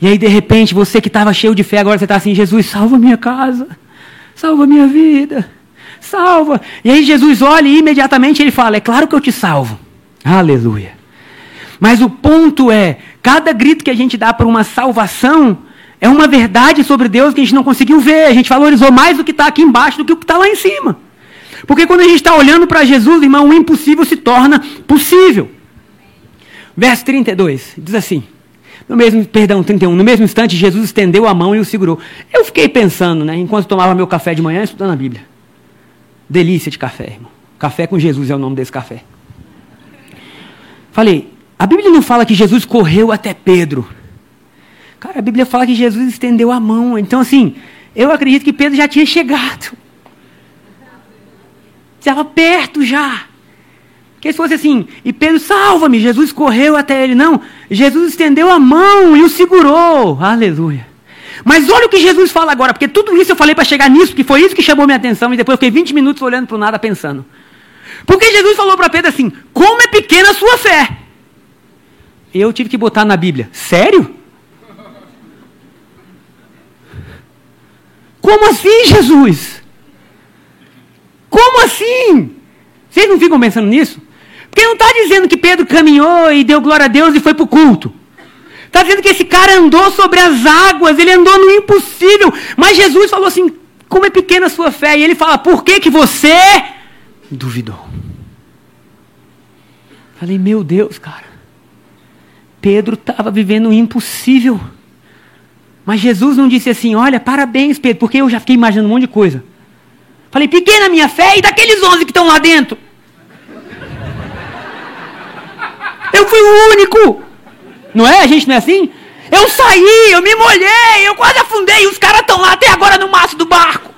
B: E aí, de repente, você que estava cheio de fé, agora você está assim: Jesus, salva minha casa, salva minha vida, salva. E aí, Jesus olha e imediatamente ele fala: É claro que eu te salvo. Aleluia. Mas o ponto é: cada grito que a gente dá para uma salvação é uma verdade sobre Deus que a gente não conseguiu ver. A gente valorizou mais o que está aqui embaixo do que o que está lá em cima. Porque quando a gente está olhando para Jesus, irmão, o impossível se torna possível. Verso 32 diz assim: no mesmo, perdão, 31, no mesmo instante Jesus estendeu a mão e o segurou. Eu fiquei pensando, né, enquanto tomava meu café de manhã, estudando a Bíblia. Delícia de café, irmão. Café com Jesus é o nome desse café. Falei, a Bíblia não fala que Jesus correu até Pedro Cara, a Bíblia fala que Jesus estendeu a mão. Então, assim, eu acredito que Pedro já tinha chegado. Estava perto já. Porque se fosse assim, e Pedro, salva-me, Jesus correu até ele. Não, Jesus estendeu a mão e o segurou. Aleluia. Mas olha o que Jesus fala agora, porque tudo isso eu falei para chegar nisso, que foi isso que chamou minha atenção, e depois eu fiquei 20 minutos olhando para o nada pensando. Porque Jesus falou para Pedro assim: como é pequena a sua fé. Eu tive que botar na Bíblia: sério? Como assim, Jesus? Como assim? Vocês não ficam pensando nisso? Porque não está dizendo que Pedro caminhou e deu glória a Deus e foi para o culto. Está dizendo que esse cara andou sobre as águas, ele andou no impossível. Mas Jesus falou assim: como é pequena a sua fé. E ele fala: Por que, que você duvidou? Falei: Meu Deus, cara. Pedro estava vivendo o impossível. Mas Jesus não disse assim: Olha, parabéns, Pedro, porque eu já fiquei imaginando um monte de coisa. Falei: Pequena minha fé e daqueles onze que estão lá dentro. Eu fui o único. Não é? A gente não é assim? Eu saí, eu me molhei, eu quase afundei, os caras estão lá até agora no maço do barco.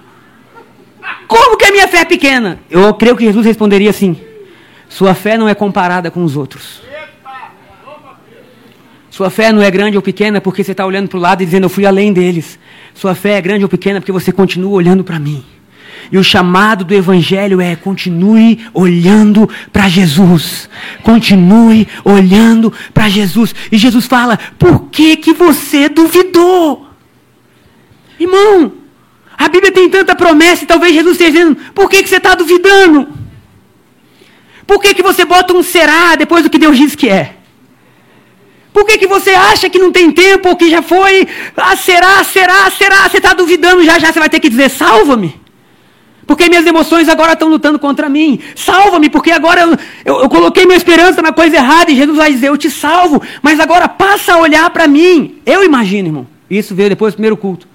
B: Como que a minha fé é pequena? Eu creio que Jesus responderia assim: Sua fé não é comparada com os outros. Sua fé não é grande ou pequena porque você está olhando para o lado e dizendo, eu fui além deles. Sua fé é grande ou pequena porque você continua olhando para mim. E o chamado do Evangelho é: continue olhando para Jesus. Continue olhando para Jesus. E Jesus fala: por que, que você duvidou? Irmão, a Bíblia tem tanta promessa e talvez Jesus esteja dizendo: por que, que você está duvidando? Por que, que você bota um será depois do que Deus diz que é? Por que, que você acha que não tem tempo ou que já foi? Ah, será, será, será? Você está duvidando já, já você vai ter que dizer: salva-me. Porque minhas emoções agora estão lutando contra mim. Salva-me, porque agora eu, eu, eu, coloquei minha esperança na coisa errada e Jesus vai dizer: Eu te salvo, mas agora passa a olhar para mim. Eu imagino, irmão. Isso veio depois do primeiro culto.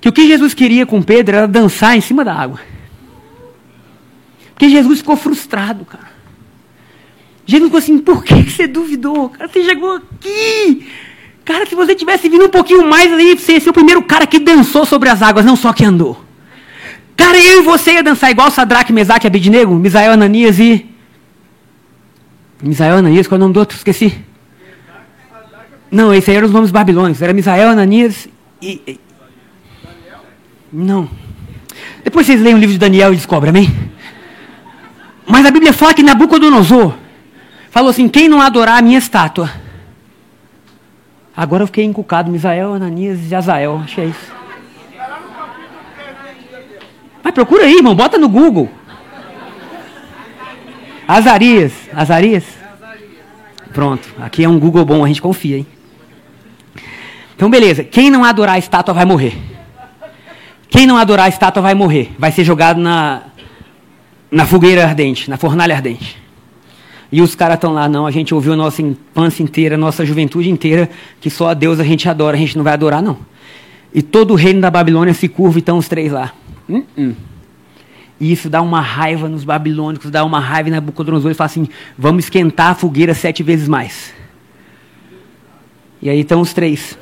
B: Que o que Jesus queria com Pedro era dançar em cima da água. Porque Jesus ficou frustrado, cara. Jesus ficou assim: Por que você duvidou? Cara, você chegou aqui. Cara, se você tivesse vindo um pouquinho mais aí, você ia ser o primeiro cara que dançou sobre as águas, não só que andou. Cara, eu e você ia dançar igual Sadraque, Mesaque Abednego, Misael, Ananias e... Misael, Ananias, qual é o nome do outro? Esqueci. Não, esses aí eram os nomes babilônicos. Era Misael, Ananias e... Não. Depois vocês leem o livro de Daniel e descobrem, amém? Mas a Bíblia fala que Nabucodonosor falou assim, quem não adorar a minha estátua? Agora eu fiquei encucado, Misael, Ananias e Azael, que é isso. Mas procura aí, irmão, bota no Google. Azarias. Azarias? Pronto, aqui é um Google bom, a gente confia, hein? Então, beleza. Quem não adorar a estátua vai morrer. Quem não adorar a estátua vai morrer. Vai ser jogado na, na fogueira ardente, na fornalha ardente. E os caras estão lá, não, a gente ouviu a nossa infância inteira, a nossa juventude inteira, que só a Deus a gente adora, a gente não vai adorar, não. E todo o reino da Babilônia se curva e estão os três lá. Uh -uh. E isso dá uma raiva nos babilônicos, dá uma raiva na Nabucodonosor e fala assim: vamos esquentar a fogueira sete vezes mais. E aí estão os três.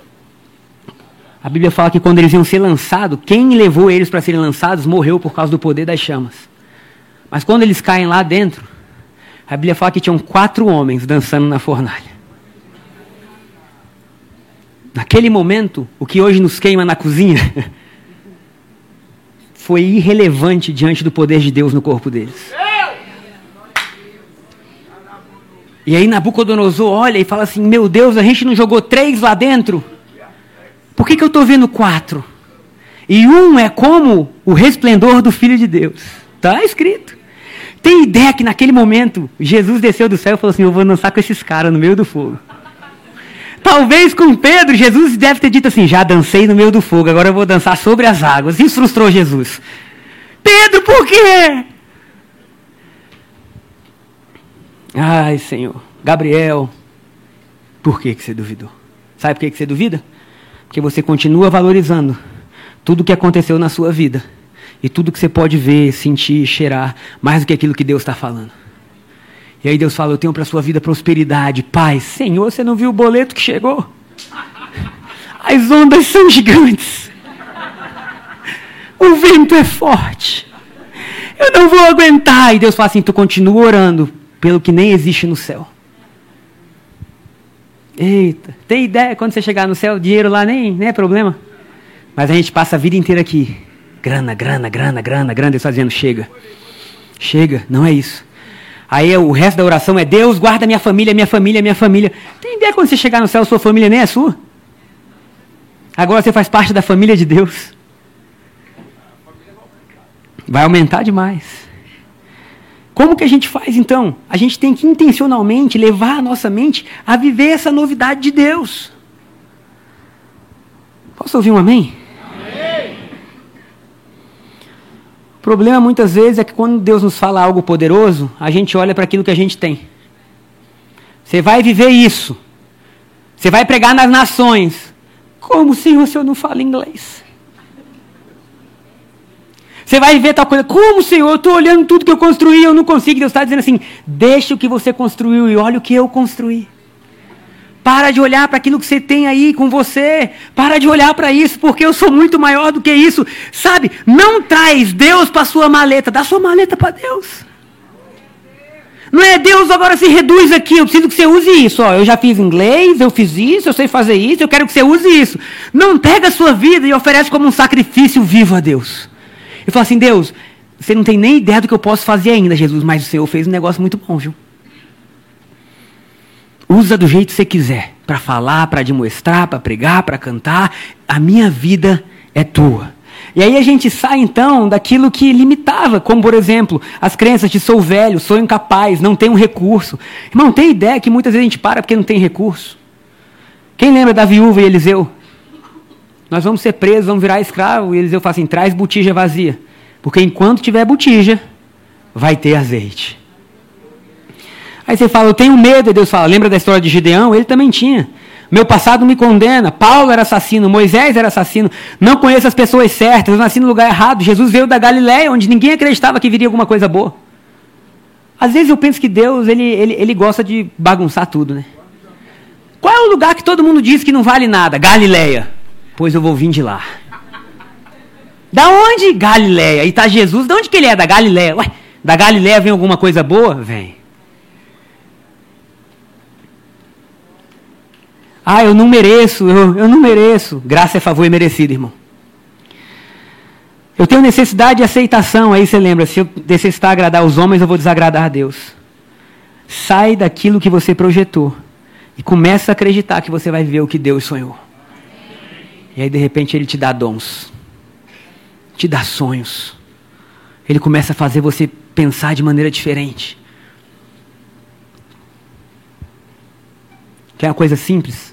B: A Bíblia fala que quando eles iam ser lançados, quem levou eles para serem lançados morreu por causa do poder das chamas. Mas quando eles caem lá dentro, a Bíblia fala que tinham quatro homens dançando na fornalha. Naquele momento, o que hoje nos queima na cozinha [laughs] foi irrelevante diante do poder de Deus no corpo deles. E aí Nabucodonosor olha e fala assim: Meu Deus, a gente não jogou três lá dentro? Por que, que eu estou vendo quatro? E um é como o resplendor do Filho de Deus. Está escrito. Tem ideia que naquele momento Jesus desceu do céu e falou assim: Eu vou dançar com esses caras no meio do fogo. Talvez com Pedro, Jesus deve ter dito assim: já dancei no meio do fogo, agora eu vou dançar sobre as águas. Isso frustrou Jesus. Pedro, por quê? Ai, Senhor. Gabriel, por que, que você duvidou? Sabe por que, que você duvida? Porque você continua valorizando tudo o que aconteceu na sua vida e tudo que você pode ver, sentir, cheirar, mais do que aquilo que Deus está falando. E aí Deus fala: Eu tenho para sua vida prosperidade, paz. Senhor, você não viu o boleto que chegou? As ondas são gigantes. O vento é forte. Eu não vou aguentar. E Deus fala assim: Tu continua orando pelo que nem existe no céu. Eita, tem ideia quando você chegar no céu, dinheiro lá nem, nem é problema. Mas a gente passa a vida inteira aqui. Grana, grana, grana, grana, grana. Deus está dizendo: chega. Chega, não é isso. Aí o resto da oração é Deus, guarda minha família, minha família, minha família. Tem ideia quando você chegar no céu, sua família nem é sua? Agora você faz parte da família de Deus. Vai aumentar demais. Como que a gente faz então? A gente tem que intencionalmente levar a nossa mente a viver essa novidade de Deus. Posso ouvir um amém? O problema muitas vezes é que quando Deus nos fala algo poderoso, a gente olha para aquilo que a gente tem. Você vai viver isso. Você vai pregar nas nações. Como, Senhor, se eu não falo inglês? Você vai ver tal coisa. Como, Senhor? Eu estou olhando tudo que eu construí, eu não consigo. Deus está dizendo assim: deixa o que você construiu e olha o que eu construí. Para de olhar para aquilo que você tem aí com você. Para de olhar para isso, porque eu sou muito maior do que isso. Sabe? Não traz Deus para sua maleta. Dá sua maleta para Deus. Não é Deus agora se reduz aqui. Eu preciso que você use isso. Ó, eu já fiz inglês, eu fiz isso, eu sei fazer isso, eu quero que você use isso. Não pega a sua vida e oferece como um sacrifício vivo a Deus. Eu falo assim, Deus, você não tem nem ideia do que eu posso fazer ainda, Jesus, mas o Senhor fez um negócio muito bom, viu? Usa do jeito que você quiser, para falar, para demonstrar, para pregar, para cantar. A minha vida é tua. E aí a gente sai então daquilo que limitava, como por exemplo, as crenças de sou velho, sou incapaz, não tenho recurso. Irmão, tem ideia que muitas vezes a gente para porque não tem recurso? Quem lembra da viúva e Eliseu? Nós vamos ser presos, vamos virar escravo. E Eliseu fala assim: traz botija vazia. Porque enquanto tiver botija, vai ter azeite. Aí você fala, eu tenho medo, e Deus fala, lembra da história de Gideão? Ele também tinha. Meu passado me condena. Paulo era assassino, Moisés era assassino. Não conheço as pessoas certas, eu nasci no lugar errado. Jesus veio da Galiléia, onde ninguém acreditava que viria alguma coisa boa. Às vezes eu penso que Deus, ele, ele, ele gosta de bagunçar tudo, né? Qual é o lugar que todo mundo diz que não vale nada? Galiléia. Pois eu vou vir de lá. Da onde? Galiléia. E está Jesus, de onde que ele é? Da Galiléia. Ué, da Galiléia vem alguma coisa boa? Vem. Ah, eu não mereço, eu, eu não mereço. Graça é favor e merecido, irmão. Eu tenho necessidade de aceitação, aí você lembra, se eu necessitar agradar os homens, eu vou desagradar a Deus. Sai daquilo que você projetou e começa a acreditar que você vai viver o que Deus sonhou. E aí, de repente, Ele te dá dons, te dá sonhos. Ele começa a fazer você pensar de maneira diferente. Quer uma coisa simples?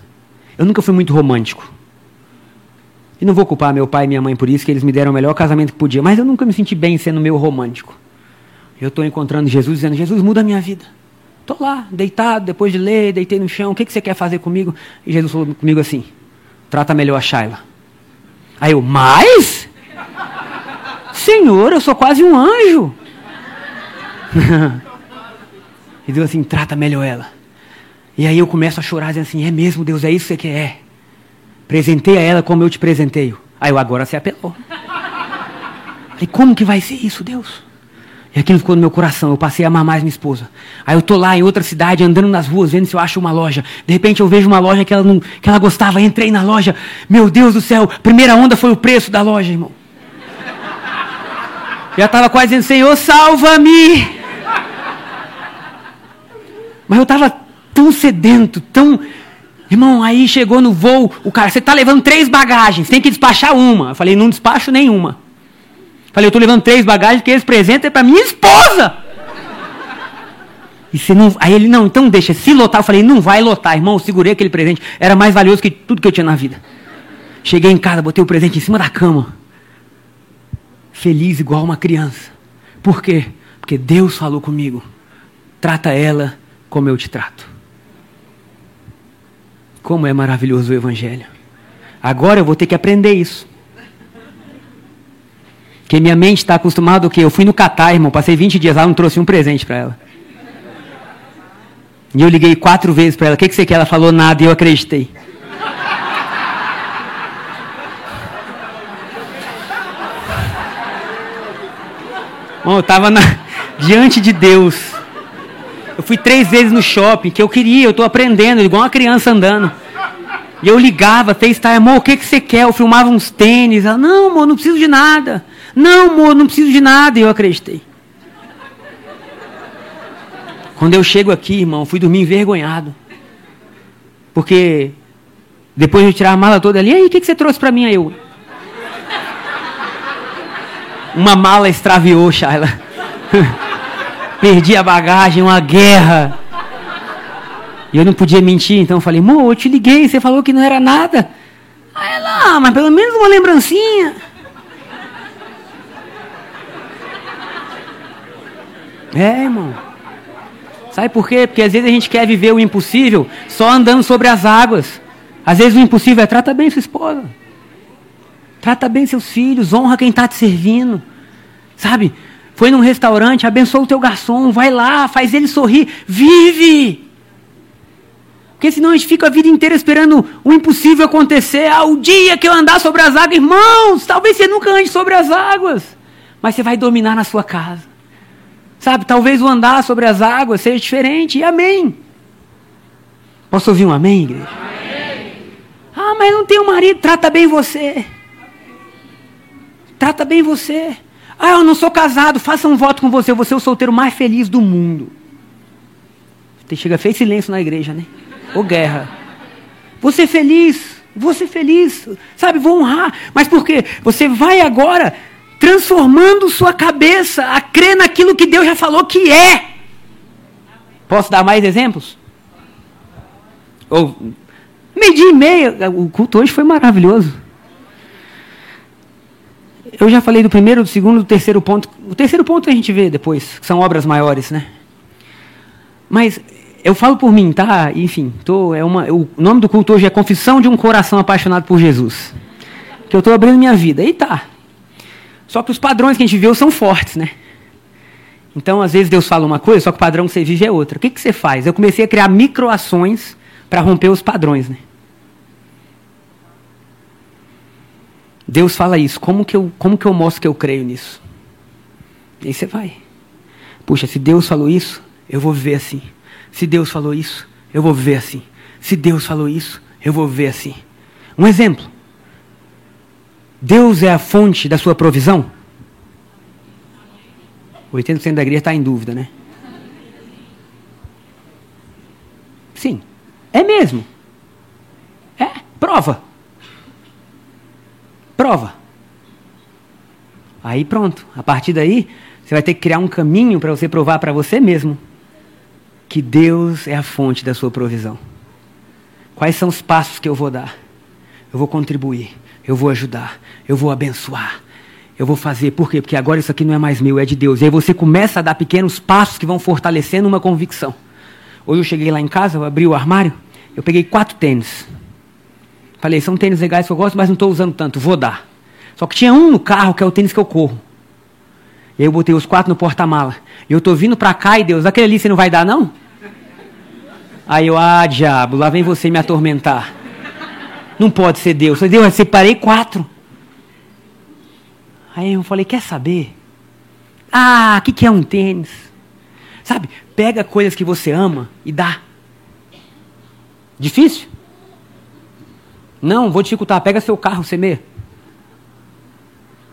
B: Eu nunca fui muito romântico. E não vou culpar meu pai e minha mãe por isso, que eles me deram o melhor casamento que podia. Mas eu nunca me senti bem sendo meu romântico. Eu estou encontrando Jesus dizendo: Jesus, muda a minha vida. Estou lá, deitado, depois de ler, deitei no chão. O que, que você quer fazer comigo? E Jesus falou comigo assim: Trata melhor a Shaila. Aí eu: Mais? Senhor, eu sou quase um anjo. [laughs] e Deus assim: Trata melhor ela. E aí eu começo a chorar, dizendo assim: é mesmo, Deus, é isso que você quer? É. Presentei a ela como eu te presenteio. Aí eu agora você apelou. Falei, como que vai ser isso, Deus? E aquilo ficou no meu coração. Eu passei a amar mais minha esposa. Aí eu tô lá em outra cidade, andando nas ruas, vendo se eu acho uma loja. De repente eu vejo uma loja que ela, não, que ela gostava. Entrei na loja. Meu Deus do céu, primeira onda foi o preço da loja, irmão. Já estava quase dizendo, Senhor, salva-me. Mas eu estava tão sedento, tão. Irmão, aí chegou no voo, o cara, você está levando três bagagens, tem que despachar uma. Eu falei, não despacho nenhuma. Falei, eu estou levando três bagagens, que esse presente é para minha esposa. E você não, aí ele, não, então deixa, se lotar, eu falei, não vai lotar, irmão, eu segurei aquele presente, era mais valioso que tudo que eu tinha na vida. Cheguei em casa, botei o presente em cima da cama. Feliz igual uma criança. Por quê? Porque Deus falou comigo. Trata ela como eu te trato. Como é maravilhoso o Evangelho. Agora eu vou ter que aprender isso. Porque minha mente está acostumada o quê? Eu fui no Catar, irmão, passei 20 dias lá, não trouxe um presente para ela. E eu liguei quatro vezes para ela. O que, que você quer? Ela falou nada e eu acreditei. Bom, eu estava diante de Deus. Eu fui três vezes no shopping, que eu queria, eu estou aprendendo, igual uma criança andando. E eu ligava, FaceTime, amor, o que, que você quer? Eu filmava uns tênis. Ela, não, amor, não preciso de nada. Não, amor, não preciso de nada. E eu acreditei. Quando eu chego aqui, irmão, fui dormir envergonhado. Porque depois de eu tirar a mala toda ali, e aí, o que, que você trouxe para mim? Aí eu. Uma mala extraviou, Shaila. [laughs] Perdi a bagagem, uma guerra. E eu não podia mentir, então eu falei, amor, eu te liguei, você falou que não era nada. Aí ela, ah, mas pelo menos uma lembrancinha. É, irmão. Sabe por quê? Porque às vezes a gente quer viver o impossível só andando sobre as águas. Às vezes o impossível é trata bem sua esposa. Trata bem seus filhos, honra quem está te servindo. Sabe? Foi num restaurante, abençoa o teu garçom, vai lá, faz ele sorrir, vive! Porque senão a gente fica a vida inteira esperando o impossível acontecer. Ah, o dia que eu andar sobre as águas, irmãos, talvez você nunca ande sobre as águas, mas você vai dominar na sua casa. Sabe, talvez o andar sobre as águas seja diferente, e amém. Posso ouvir um amém, igreja? Amém. Ah, mas não tem um marido, trata bem você. Trata bem você. Ah, eu não sou casado, faça um voto com você, vou ser o solteiro mais feliz do mundo. Chega, fez silêncio na igreja, né? Ô guerra. Vou ser feliz, vou ser feliz, sabe? Vou honrar. Mas por quê? Você vai agora transformando sua cabeça a crer naquilo que Deus já falou que é. Posso dar mais exemplos? Ou meio dia e meia, o culto hoje foi maravilhoso. Eu já falei do primeiro, do segundo, do terceiro ponto. O terceiro ponto a gente vê depois, que são obras maiores, né? Mas eu falo por mim, tá? Enfim, tô, é uma, o nome do culto hoje é Confissão de um Coração Apaixonado por Jesus. Que eu estou abrindo minha vida. E tá. Só que os padrões que a gente viveu são fortes, né? Então, às vezes Deus fala uma coisa, só que o padrão que você vive é outra. O que, que você faz? Eu comecei a criar microações para romper os padrões, né? Deus fala isso. Como que, eu, como que eu mostro que eu creio nisso? E aí você vai. Puxa, se Deus falou isso, eu vou viver assim. Se Deus falou isso, eu vou viver assim. Se Deus falou isso, eu vou viver assim. Um exemplo. Deus é a fonte da sua provisão? 80% da igreja está em dúvida, né? Sim. É mesmo. É. Prova. Prova. Aí pronto. A partir daí, você vai ter que criar um caminho para você provar para você mesmo que Deus é a fonte da sua provisão. Quais são os passos que eu vou dar? Eu vou contribuir, eu vou ajudar, eu vou abençoar, eu vou fazer. Por quê? Porque agora isso aqui não é mais meu, é de Deus. E aí você começa a dar pequenos passos que vão fortalecendo uma convicção. Hoje eu cheguei lá em casa, eu abri o armário, eu peguei quatro tênis. Falei, são tênis legais que eu gosto, mas não estou usando tanto, vou dar. Só que tinha um no carro que é o tênis que eu corro. E aí eu botei os quatro no porta-mala. E eu tô vindo para cá e Deus, aquele ali você não vai dar não? Aí eu, ah, diabo, lá vem você me atormentar. Não pode ser Deus. Eu falei, Deus, eu separei quatro. Aí eu falei, quer saber? Ah, o que, que é um tênis? Sabe, pega coisas que você ama e dá. Difícil? Não, vou dificultar. Pega seu carro, semeia.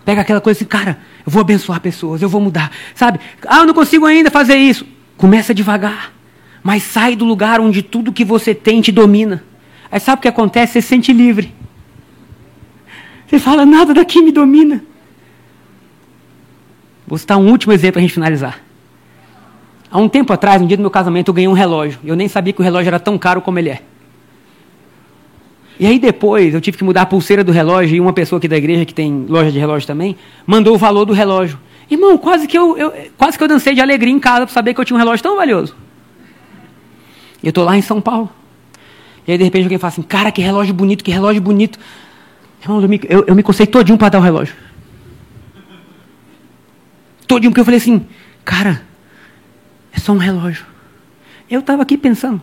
B: Pega aquela coisa assim, cara, eu vou abençoar pessoas, eu vou mudar. Sabe? Ah, eu não consigo ainda fazer isso. Começa devagar. Mas sai do lugar onde tudo que você tem te domina. Aí sabe o que acontece? Você se sente livre. Você fala, nada daqui me domina. Vou citar um último exemplo para a gente finalizar. Há um tempo atrás, no dia do meu casamento, eu ganhei um relógio. Eu nem sabia que o relógio era tão caro como ele é. E aí depois eu tive que mudar a pulseira do relógio e uma pessoa aqui da igreja que tem loja de relógio também mandou o valor do relógio. Irmão, quase que eu, eu quase que eu dancei de alegria em casa para saber que eu tinha um relógio tão valioso. Eu estou lá em São Paulo. E aí de repente alguém fala assim, cara, que relógio bonito, que relógio bonito. Irmão, eu me, eu, eu me cocei todinho para dar o relógio. Todinho, porque eu falei assim, cara, é só um relógio. Eu estava aqui pensando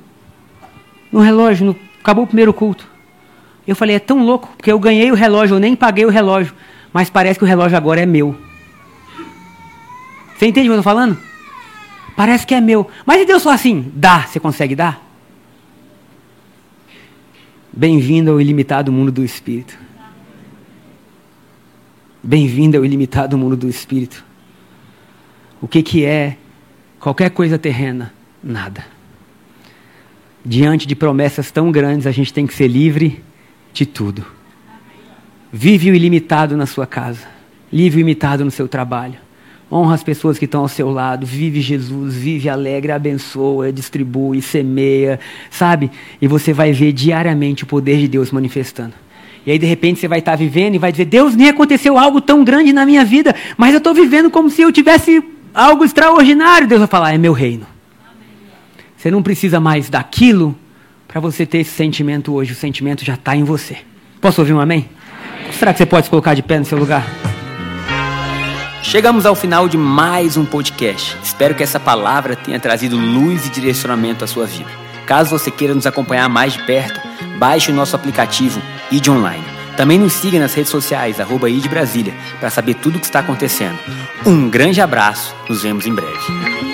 B: no relógio, no, acabou o primeiro culto. Eu falei, é tão louco, porque eu ganhei o relógio, eu nem paguei o relógio, mas parece que o relógio agora é meu. Você entende o que eu estou falando? Parece que é meu. Mas e Deus falou assim: dá, você consegue dar? Bem-vindo ao ilimitado mundo do Espírito. Bem-vindo ao ilimitado mundo do Espírito. O que, que é qualquer coisa terrena? Nada. Diante de promessas tão grandes, a gente tem que ser livre de tudo. Vive o ilimitado na sua casa. Vive o ilimitado no seu trabalho. Honra as pessoas que estão ao seu lado. Vive Jesus, vive alegre, abençoa, distribui, semeia, sabe? E você vai ver diariamente o poder de Deus manifestando. E aí, de repente, você vai estar vivendo e vai dizer: Deus, nem aconteceu algo tão grande na minha vida, mas eu estou vivendo como se eu tivesse algo extraordinário, Deus vai falar: é meu reino. Você não precisa mais daquilo para você ter esse sentimento hoje. O sentimento já está em você. Posso ouvir um amém? amém? Será que você pode se colocar de pé no seu lugar?
A: Chegamos ao final de mais um podcast. Espero que essa palavra tenha trazido luz e direcionamento à sua vida. Caso você queira nos acompanhar mais de perto, baixe o nosso aplicativo ID Online. Também nos siga nas redes sociais, arroba ID Brasília, para saber tudo o que está acontecendo. Um grande abraço, nos vemos em breve.